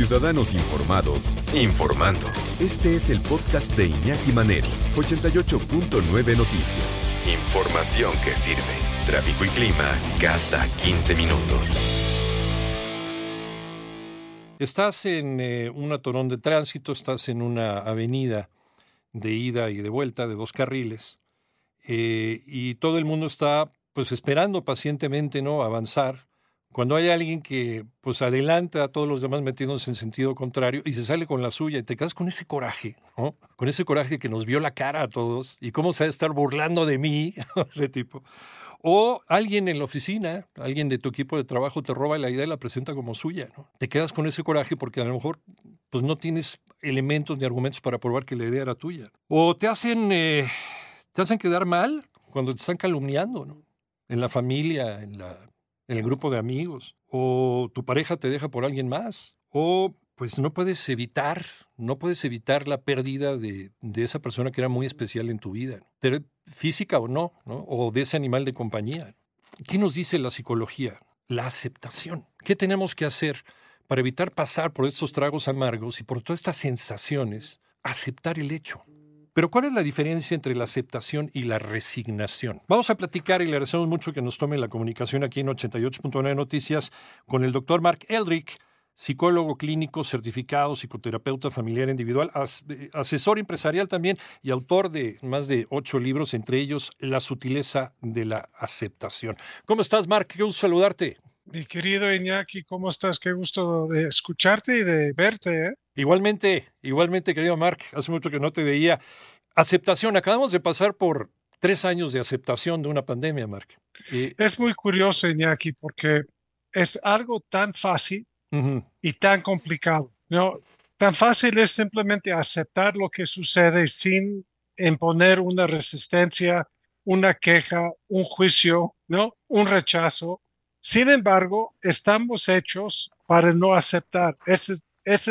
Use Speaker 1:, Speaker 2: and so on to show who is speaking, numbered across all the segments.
Speaker 1: Ciudadanos Informados, informando. Este es el podcast de Iñaki Manero, 88.9 Noticias. Información que sirve. Tráfico y clima cada 15 minutos.
Speaker 2: Estás en eh, un atorón de tránsito, estás en una avenida de ida y de vuelta de dos carriles eh, y todo el mundo está pues esperando pacientemente no avanzar cuando hay alguien que pues adelanta a todos los demás metiéndose en sentido contrario y se sale con la suya y te quedas con ese coraje, ¿no? Con ese coraje que nos vio la cara a todos y cómo se va a estar burlando de mí, ese tipo. O alguien en la oficina, alguien de tu equipo de trabajo te roba la idea y la presenta como suya, ¿no? Te quedas con ese coraje porque a lo mejor pues no tienes elementos ni argumentos para probar que la idea era tuya. O te hacen, eh, te hacen quedar mal cuando te están calumniando, ¿no? En la familia, en la en el grupo de amigos, o tu pareja te deja por alguien más, o pues no puedes evitar, no puedes evitar la pérdida de, esa persona que era muy especial en tu vida, física o no, o de ese animal de compañía. ¿Qué nos dice la psicología? La aceptación. ¿Qué tenemos que hacer para evitar pasar por estos tragos amargos y por todas estas sensaciones? Aceptar el hecho. Pero ¿cuál es la diferencia entre la aceptación y la resignación? Vamos a platicar y le agradecemos mucho que nos tome la comunicación aquí en 88.9 Noticias con el doctor Mark Eldrick, psicólogo clínico certificado, psicoterapeuta familiar individual, asesor empresarial también y autor de más de ocho libros, entre ellos La sutileza de la aceptación. ¿Cómo estás, Mark? Qué gusto saludarte.
Speaker 3: Mi querido Iñaki, ¿cómo estás? Qué gusto de escucharte y de verte. ¿eh?
Speaker 2: Igualmente, igualmente, querido Mark, hace mucho que no te veía. Aceptación, acabamos de pasar por tres años de aceptación de una pandemia, Mark.
Speaker 3: Es muy curioso, Iñaki, porque es algo tan fácil y tan complicado. ¿no? Tan fácil es simplemente aceptar lo que sucede sin imponer una resistencia, una queja, un juicio, ¿no? un rechazo sin embargo, estamos hechos para no aceptar. Ese es,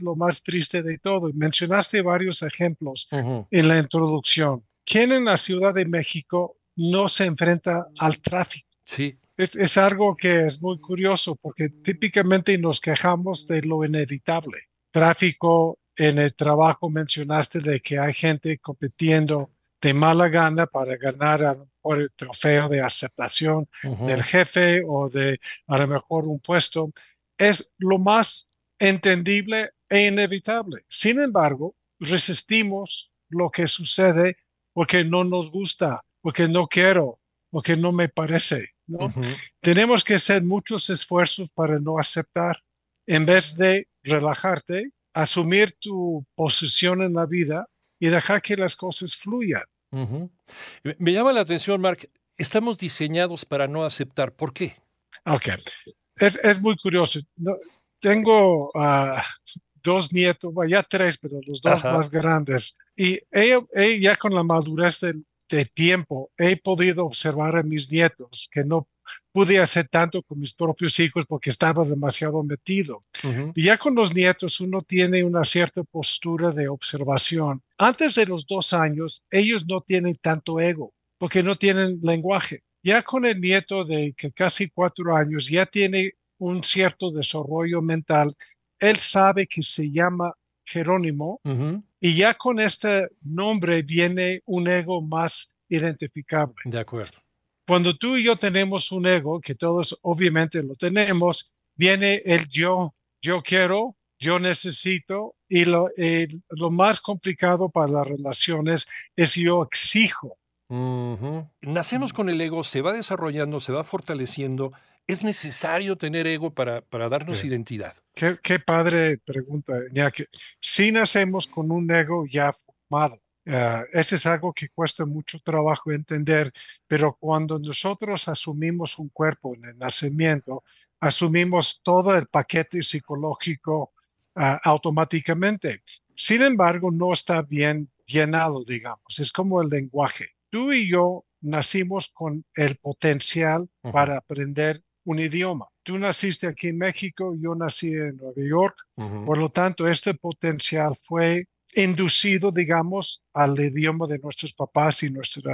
Speaker 3: lo más triste de todo. Mencionaste varios ejemplos en la introducción. ¿Quién en la Ciudad de México no se enfrenta al tráfico?
Speaker 2: Sí.
Speaker 3: Es, algo que es muy curioso porque típicamente nos quejamos de lo inevitable. Tráfico en el trabajo mencionaste de que hay gente compitiendo de mala gana para ganar por el trofeo de aceptación del jefe o de a lo mejor un puesto, es lo más entendible e inevitable. Sin embargo, resistimos lo que sucede porque no nos gusta, porque no quiero, porque no me parece. ¿no? Tenemos que hacer muchos esfuerzos para no aceptar. En vez de relajarte, asumir tu posición en la vida y dejar que las cosas fluyan.
Speaker 2: Me llama la atención, Mark, estamos diseñados para no aceptar. ¿Por qué?
Speaker 3: Ok, es, es muy curioso. Tengo uh, dos nietos, ya tres, pero los dos más grandes. Y ella, ya con la madurez de tiempo, he podido observar a mis nietos que no pude hacer tanto con mis propios hijos porque estaba demasiado metido. Y ya con los nietos uno tiene una cierta postura de observación. Antes de los dos años, ellos no tienen tanto ego porque no tienen lenguaje. Ya con el nieto de que casi cuatro años ya tiene un cierto desarrollo mental, él sabe que se llama Jerónimo y ya con este nombre viene un ego más identificable.
Speaker 2: De acuerdo.
Speaker 3: Cuando tú y yo tenemos un ego, que todos obviamente lo tenemos, viene el yo, yo quiero, yo necesito, y lo, lo más complicado para las relaciones es yo exijo.
Speaker 2: Nacemos con el ego, se va desarrollando, se va fortaleciendo. ¿Es necesario tener ego para, para darnos identidad?
Speaker 3: Qué, qué, padre pregunta, ya que si nacemos con un ego ya formado, Uh, ese es algo que cuesta mucho trabajo entender, pero cuando nosotros asumimos un cuerpo en el nacimiento, asumimos todo el paquete psicológico uh, automáticamente. Sin embargo, no está bien llenado, digamos. Es como el lenguaje. Tú y yo nacimos con el potencial para aprender un idioma. Tú naciste aquí en México, yo nací en Nueva York. Por lo tanto, este potencial fue inducido, digamos, al idioma de nuestros papás y nuestro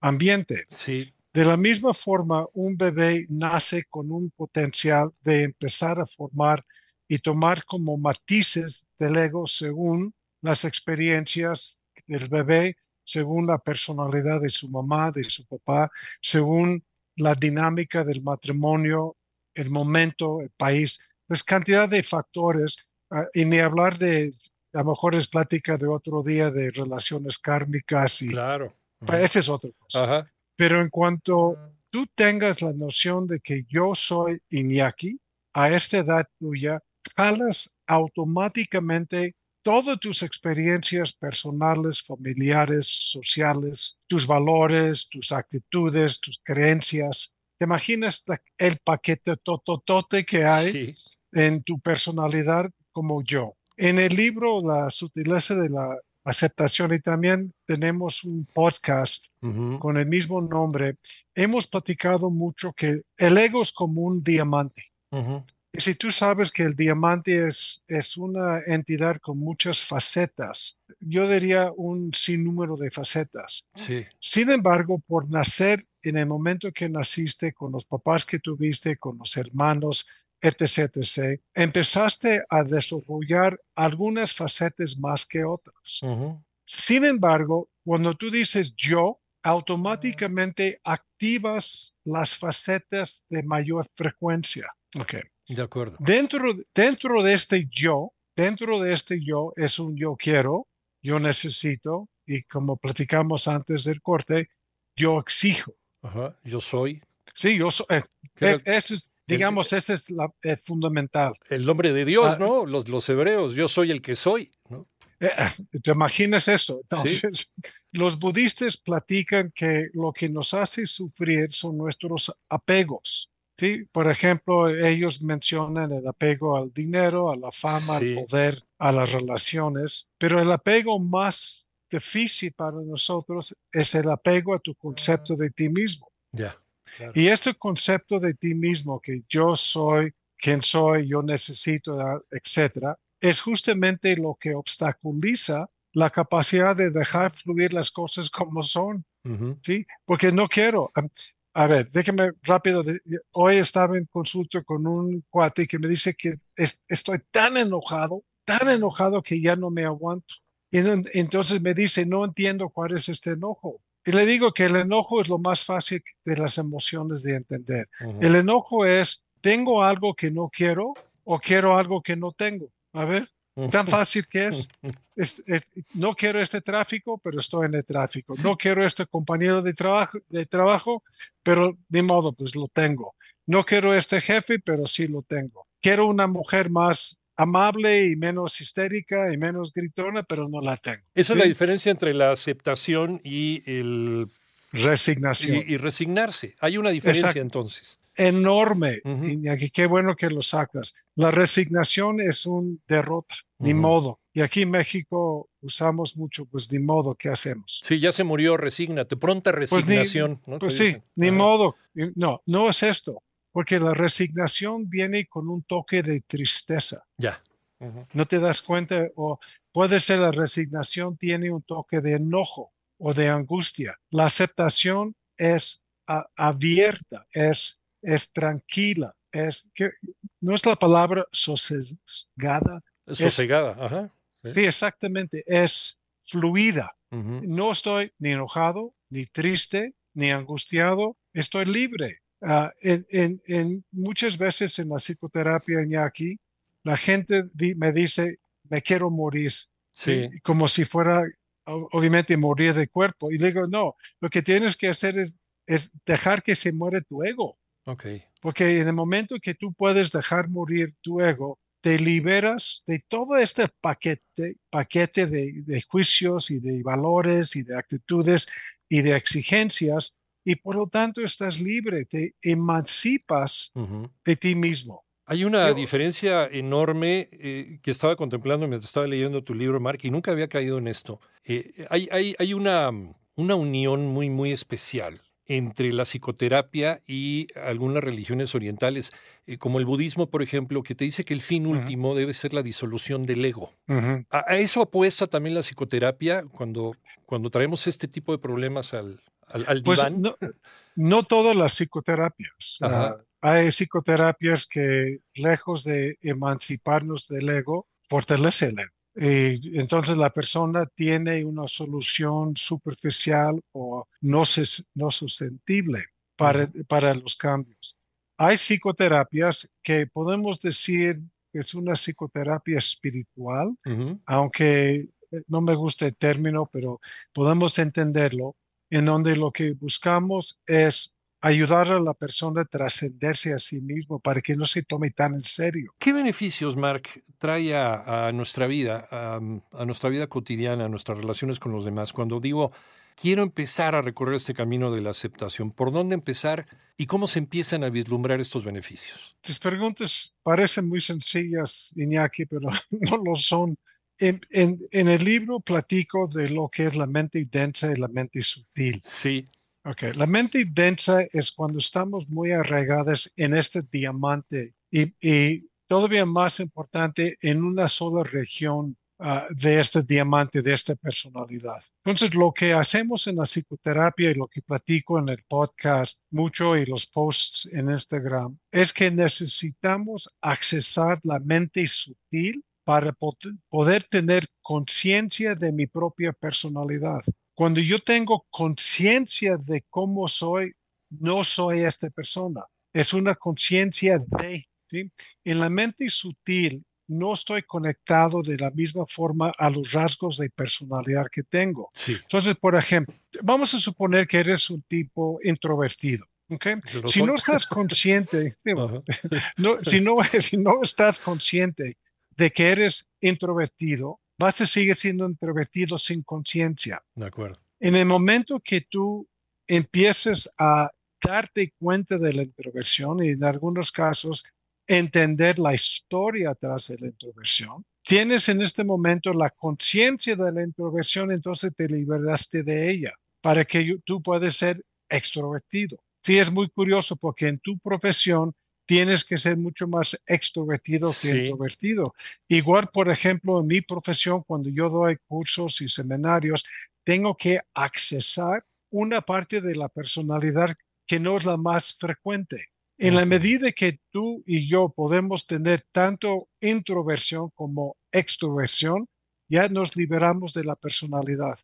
Speaker 3: ambiente.
Speaker 2: Sí.
Speaker 3: De la misma forma, un bebé nace con un potencial de empezar a formar y tomar como matices del ego según las experiencias del bebé, según la personalidad de su mamá, de su papá, según la dinámica del matrimonio, el momento, el país, pues cantidad de factores, ah, y ni hablar de, a lo mejor es plática de otro día de relaciones kármicas y
Speaker 2: claro.
Speaker 3: Ese es otro cosa. Pero en cuanto tú tengas la noción de que yo soy Iñaki, a esta edad tuya, jalas automáticamente todas tus experiencias personales, familiares, sociales, tus valores, tus actitudes, tus creencias. ¿Te imaginas el paquete tototote que hay en tu personalidad como yo? En el libro La sutileza de la aceptación y también tenemos un podcast con el mismo nombre. Hemos platicado mucho que el ego es como un diamante. Y si tú sabes que el diamante es, es una entidad con muchas facetas, yo diría un sinnúmero de facetas. Sin embargo, por nacer en el momento que naciste, con los papás que tuviste, con los hermanos, etc., etc., empezaste a desarrollar algunas facetas más que otras. Sin embargo, cuando tú dices yo, automáticamente activas las facetas de mayor frecuencia. Okay.
Speaker 2: De acuerdo.
Speaker 3: Dentro, dentro de este yo, dentro de este yo es un yo quiero, yo necesito, y como platicamos antes del corte, yo exijo.
Speaker 2: Ajá, yo soy.
Speaker 3: Sí, yo soy. Eh, ese es, digamos, ese es la, fundamental.
Speaker 2: El nombre de Dios, ah, ¿no? Los, los hebreos, yo soy el que soy, ¿no?
Speaker 3: Eh, eh, ¿Te imaginas esto? Entonces, los budistas platican que lo que nos hace sufrir son nuestros apegos. ¿Sí? Por ejemplo, ellos mencionan el apego al dinero, a la fama, al poder, a las relaciones, pero el apego más difícil para nosotros es el apego a tu concepto de ti mismo.
Speaker 2: Ya.
Speaker 3: Y este concepto de ti mismo, que yo soy, quien soy, yo necesito, etcétera, es justamente lo que obstaculiza la capacidad de dejar fluir las cosas como son. ¿sí? Porque no quiero. A ver, déjeme rápido. Hoy estaba en consulta con un cuate que me dice que estoy tan enojado, tan enojado que ya no me aguanto. Y entonces me dice, no entiendo cuál es este enojo. Y le digo que el enojo es lo más fácil de las emociones de entender. El enojo es, tengo algo que no quiero o quiero algo que no tengo. A ver, tan fácil que es. no quiero este tráfico, pero estoy en el tráfico. No quiero este compañero de trabajo, de trabajo, pero de modo, pues lo tengo. No quiero este jefe, pero sí lo tengo. Quiero una mujer más amable y menos histérica y menos gritona, pero no la tengo.
Speaker 2: Esa es la diferencia entre la aceptación y el...
Speaker 3: Resignación.
Speaker 2: Y, resignarse. Hay una diferencia entonces.
Speaker 3: Enorme. Y aquí qué bueno que lo sacas. La resignación es un derrota, ni modo. Y aquí en México usamos mucho, pues ni modo, ¿qué hacemos?
Speaker 2: Sí, ya se murió, resígnate, pronta pues resignación.
Speaker 3: Pues, sí, ni modo. No, no es esto porque la resignación viene con un toque de tristeza.
Speaker 2: Ya.
Speaker 3: No te das cuenta, o puede ser la resignación tiene un toque de enojo o de angustia. La aceptación es abierta, es, es tranquila, es que no es la palabra sosegada.
Speaker 2: Sosegada, ajá.
Speaker 3: Sí. exactamente, es fluida. No estoy ni enojado, ni triste, ni angustiado, estoy libre. Ah, en, muchas veces en la psicoterapia aquí, la gente me dice, me quiero morir,
Speaker 2: sí.
Speaker 3: como si fuera, obviamente, morir de cuerpo. Y digo, no, lo que tienes que hacer es, es dejar que se muere tu ego.
Speaker 2: Okay.
Speaker 3: Porque en el momento que tú puedes dejar morir tu ego, te liberas de todo este paquete, paquete de, de juicios y de valores y de actitudes y de exigencias y por lo tanto estás libre, te emancipas de ti mismo.
Speaker 2: Hay una diferencia enorme eh, que estaba contemplando mientras estaba leyendo tu libro, Mark, y nunca había caído en esto. Eh, hay, hay, hay una, una unión muy, muy especial entre la psicoterapia y algunas religiones orientales, eh, como el budismo, por ejemplo, que te dice que el fin último debe ser la disolución del ego. a, eso apuesta también la psicoterapia cuando, cuando traemos este tipo de problemas al, al,
Speaker 3: pues no, todas las psicoterapias. Hay psicoterapias que, lejos de emanciparnos del ego, fortalece el ego. Y entonces la persona tiene una solución superficial o no, no sustentable para, para los cambios. Hay psicoterapias que podemos decir que es una psicoterapia espiritual, aunque no me gusta el término, pero podemos entenderlo, en donde lo que buscamos es ayudar a la persona a trascenderse a sí mismo para que no se tome tan en serio.
Speaker 2: ¿Qué beneficios, Mark, trae a, nuestra vida, a, nuestra vida cotidiana, a nuestras relaciones con los demás? Cuando digo, quiero empezar a recorrer este camino de la aceptación, ¿por dónde empezar y cómo se empiezan a vislumbrar estos beneficios?
Speaker 3: Tus preguntas parecen muy sencillas, Iñaki, pero no lo son. En, en, el libro platico de lo que es la mente densa y la mente sutil.
Speaker 2: Sí.
Speaker 3: Okay. La mente densa es cuando estamos muy arraigadas en este diamante y, y todavía más importante en una sola región uh, de este diamante, de esta personalidad. Entonces, lo que hacemos en la psicoterapia y lo que platico en el podcast mucho y los posts en Instagram es que necesitamos accesar la mente sutil para poder tener conciencia de mi propia personalidad. Cuando yo tengo conciencia de cómo soy, no soy esta persona. Es una conciencia de, ¿sí? En la mente sutil no estoy conectado de la misma forma a los rasgos de personalidad que tengo. Entonces, por ejemplo, vamos a suponer que eres un tipo introvertido. ¿okay? Si no estás consciente, no, si, no, si no estás consciente de que eres introvertido, vas a seguir siendo introvertido sin conciencia.
Speaker 2: De acuerdo.
Speaker 3: En el momento que tú empieces a darte cuenta de la introversión y en algunos casos entender la historia tras de la introversión, tienes en este momento la conciencia de la introversión, entonces te liberaste de ella para que tú puedas ser extrovertido. Sí, es muy curioso porque en tu profesión tienes que ser mucho más extrovertido que introvertido. Igual, por ejemplo, en mi profesión, cuando yo doy cursos y seminarios, tengo que accesar una parte de la personalidad que no es la más frecuente. En la medida que tú y yo podemos tener tanto introversión como extroversión, ya nos liberamos de la personalidad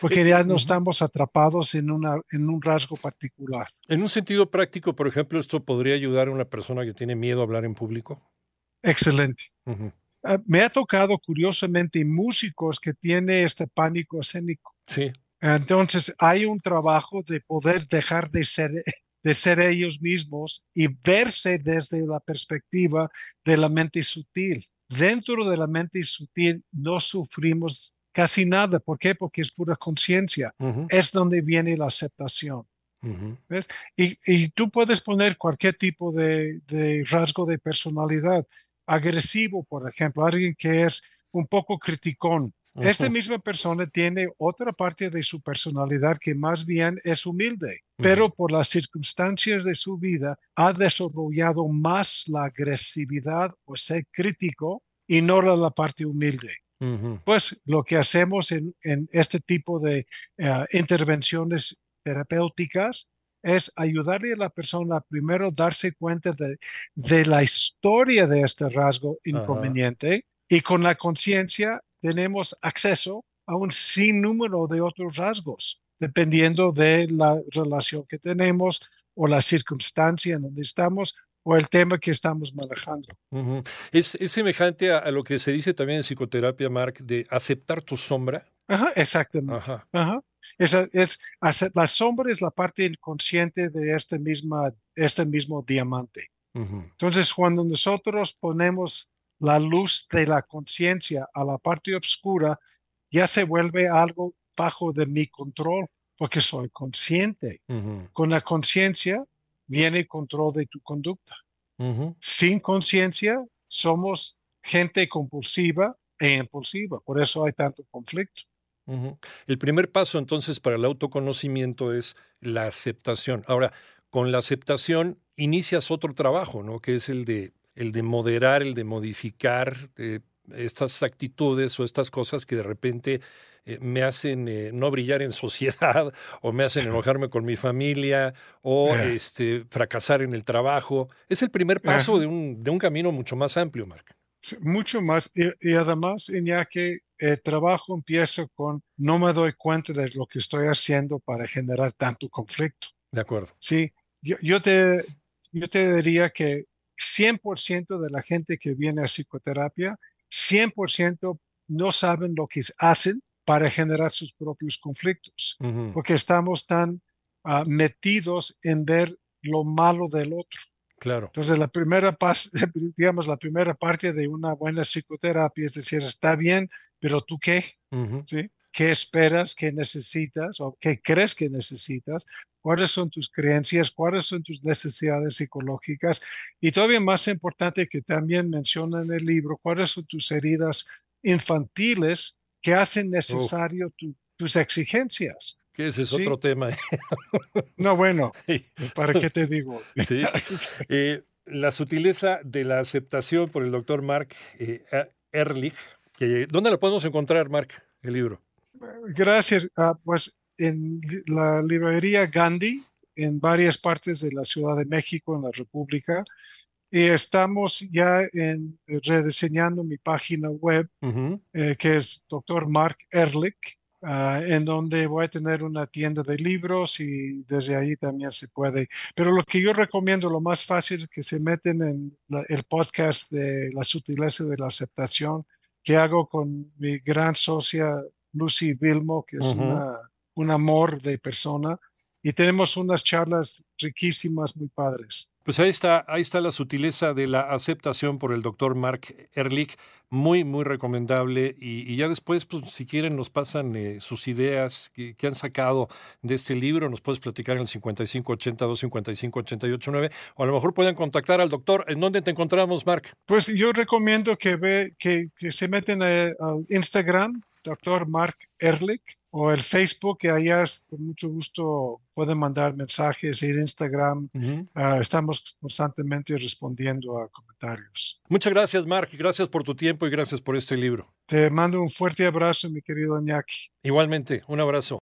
Speaker 3: porque ya no estamos atrapados en, una, en un rasgo particular.
Speaker 2: En un sentido práctico, por ejemplo, ¿esto podría ayudar a una persona que tiene miedo a hablar en público?
Speaker 3: Excelente. Ah, me ha tocado curiosamente músicos que tienen este pánico escénico.
Speaker 2: Sí.
Speaker 3: Entonces hay un trabajo de poder dejar de ser, de ser ellos mismos y verse desde la perspectiva de la mente sutil. Dentro de la mente sutil no sufrimos Casi nada. ¿Por qué? Porque es pura conciencia. Es donde viene la aceptación. ¿Ves? Y, y, tú puedes poner cualquier tipo de, de, rasgo de personalidad. Agresivo, por ejemplo, alguien que es un poco criticón. Esta misma persona tiene otra parte de su personalidad que más bien es humilde, pero por las circunstancias de su vida ha desarrollado más la agresividad o ser crítico y no la parte humilde. Pues lo que hacemos en, este tipo de eh, intervenciones terapéuticas es ayudarle a la persona a primero darse cuenta de, la historia de este rasgo inconveniente y con la conciencia tenemos acceso a un sinnúmero de otros rasgos, dependiendo de la relación que tenemos o la circunstancia en donde estamos o el tema que estamos manejando.
Speaker 2: ¿Es, semejante a, lo que se dice también en psicoterapia, Mark, de aceptar tu sombra.
Speaker 3: Ajá, exactamente. Ajá. Es, la sombra es la parte inconsciente de este, misma, este mismo diamante. Entonces, cuando nosotros ponemos la luz de la conciencia a la parte oscura, ya se vuelve algo bajo de mi control, porque soy consciente. Con la conciencia viene control de tu conducta. Sin conciencia, somos gente compulsiva e impulsiva, por eso hay tanto conflicto.
Speaker 2: El primer paso entonces para el autoconocimiento es la aceptación. Ahora, con la aceptación inicias otro trabajo, ¿no? Que es el de, el de moderar, el de modificar, de estas actitudes o estas cosas que de repente eh, me hacen eh, no brillar en sociedad o me hacen enojarme con mi familia o este, fracasar en el trabajo. Es el primer paso de un, de un camino mucho más amplio, Mark.
Speaker 3: Mucho más. Y, además, que el trabajo empieza con no me doy cuenta de lo que estoy haciendo para generar tanto conflicto.
Speaker 2: De acuerdo.
Speaker 3: Sí, yo, yo te, yo te diría que 100% de la gente que viene a psicoterapia, 100% no saben lo que hacen para generar sus propios conflictos, porque estamos tan ah, metidos en ver lo malo del otro.
Speaker 2: Claro.
Speaker 3: Entonces, la primera, digamos, la primera parte de una buena psicoterapia es decir, está bien, pero tú qué? ¿Sí? ¿Qué esperas, qué necesitas o qué crees que necesitas? ¿Cuáles son tus creencias? ¿Cuáles son tus necesidades psicológicas? Y todavía más importante que también menciona en el libro, ¿cuáles son tus heridas infantiles que hacen necesario tus exigencias?
Speaker 2: Que ese es otro tema.
Speaker 3: no, bueno, ¿para qué te digo?
Speaker 2: Eh, la sutileza de la aceptación por el doctor Mark eh, Ehrlich. Que, ¿Dónde la podemos encontrar, Mark, el libro?
Speaker 3: Gracias. Ah, pues en la librería Gandhi, en varias partes de la Ciudad de México, en la República. Y estamos ya en, rediseñando mi página web, eh, que es Dr. Mark Ehrlich, ah, en donde voy a tener una tienda de libros y desde ahí también se puede. Pero lo que yo recomiendo, lo más fácil es que se meten en el podcast de La sutileza de la aceptación que hago con mi gran socia Lucy Vilmo, que es un amor de persona. Y tenemos unas charlas riquísimas, muy padres.
Speaker 2: Pues ahí está, ahí está la sutileza de la aceptación por el doctor Mark Ehrlich, muy, muy recomendable. Y, ya después, pues si quieren, nos pasan eh, sus ideas que, han sacado de este libro. Nos puedes platicar en el 5582 5588 o a lo mejor pueden contactar al doctor. ¿En dónde te encontramos, Mark?
Speaker 3: Pues yo recomiendo que, ve, que, se meten al Instagram, doctor Mark Ehrlich o el Facebook, que allá con mucho gusto pueden mandar mensajes, ir a Instagram. Ah, estamos constantemente respondiendo a comentarios.
Speaker 2: Muchas gracias, Mark. Gracias por tu tiempo y gracias por este libro.
Speaker 3: Te mando un fuerte abrazo, mi querido Iñaki.
Speaker 2: Igualmente, un abrazo.